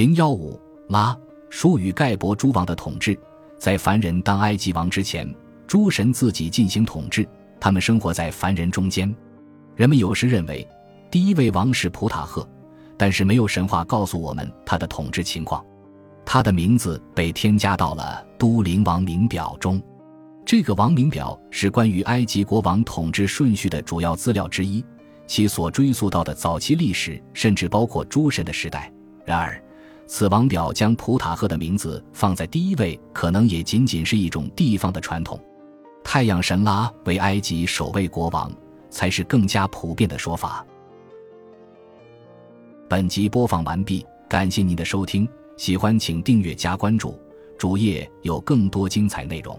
零幺五拉属于盖博诸王的统治，在凡人当埃及王之前，诸神自己进行统治，他们生活在凡人中间。人们有时认为第一位王是普塔赫，但是没有神话告诉我们他的统治情况。他的名字被添加到了都灵王名表中。这个王名表是关于埃及国王统治顺序的主要资料之一，其所追溯到的早期历史甚至包括诸神的时代。然而，此王表将普塔赫的名字放在第一位，可能也仅仅是一种地方的传统。太阳神拉为埃及首位国王，才是更加普遍的说法。本集播放完毕，感谢您的收听，喜欢请订阅加关注，主页有更多精彩内容。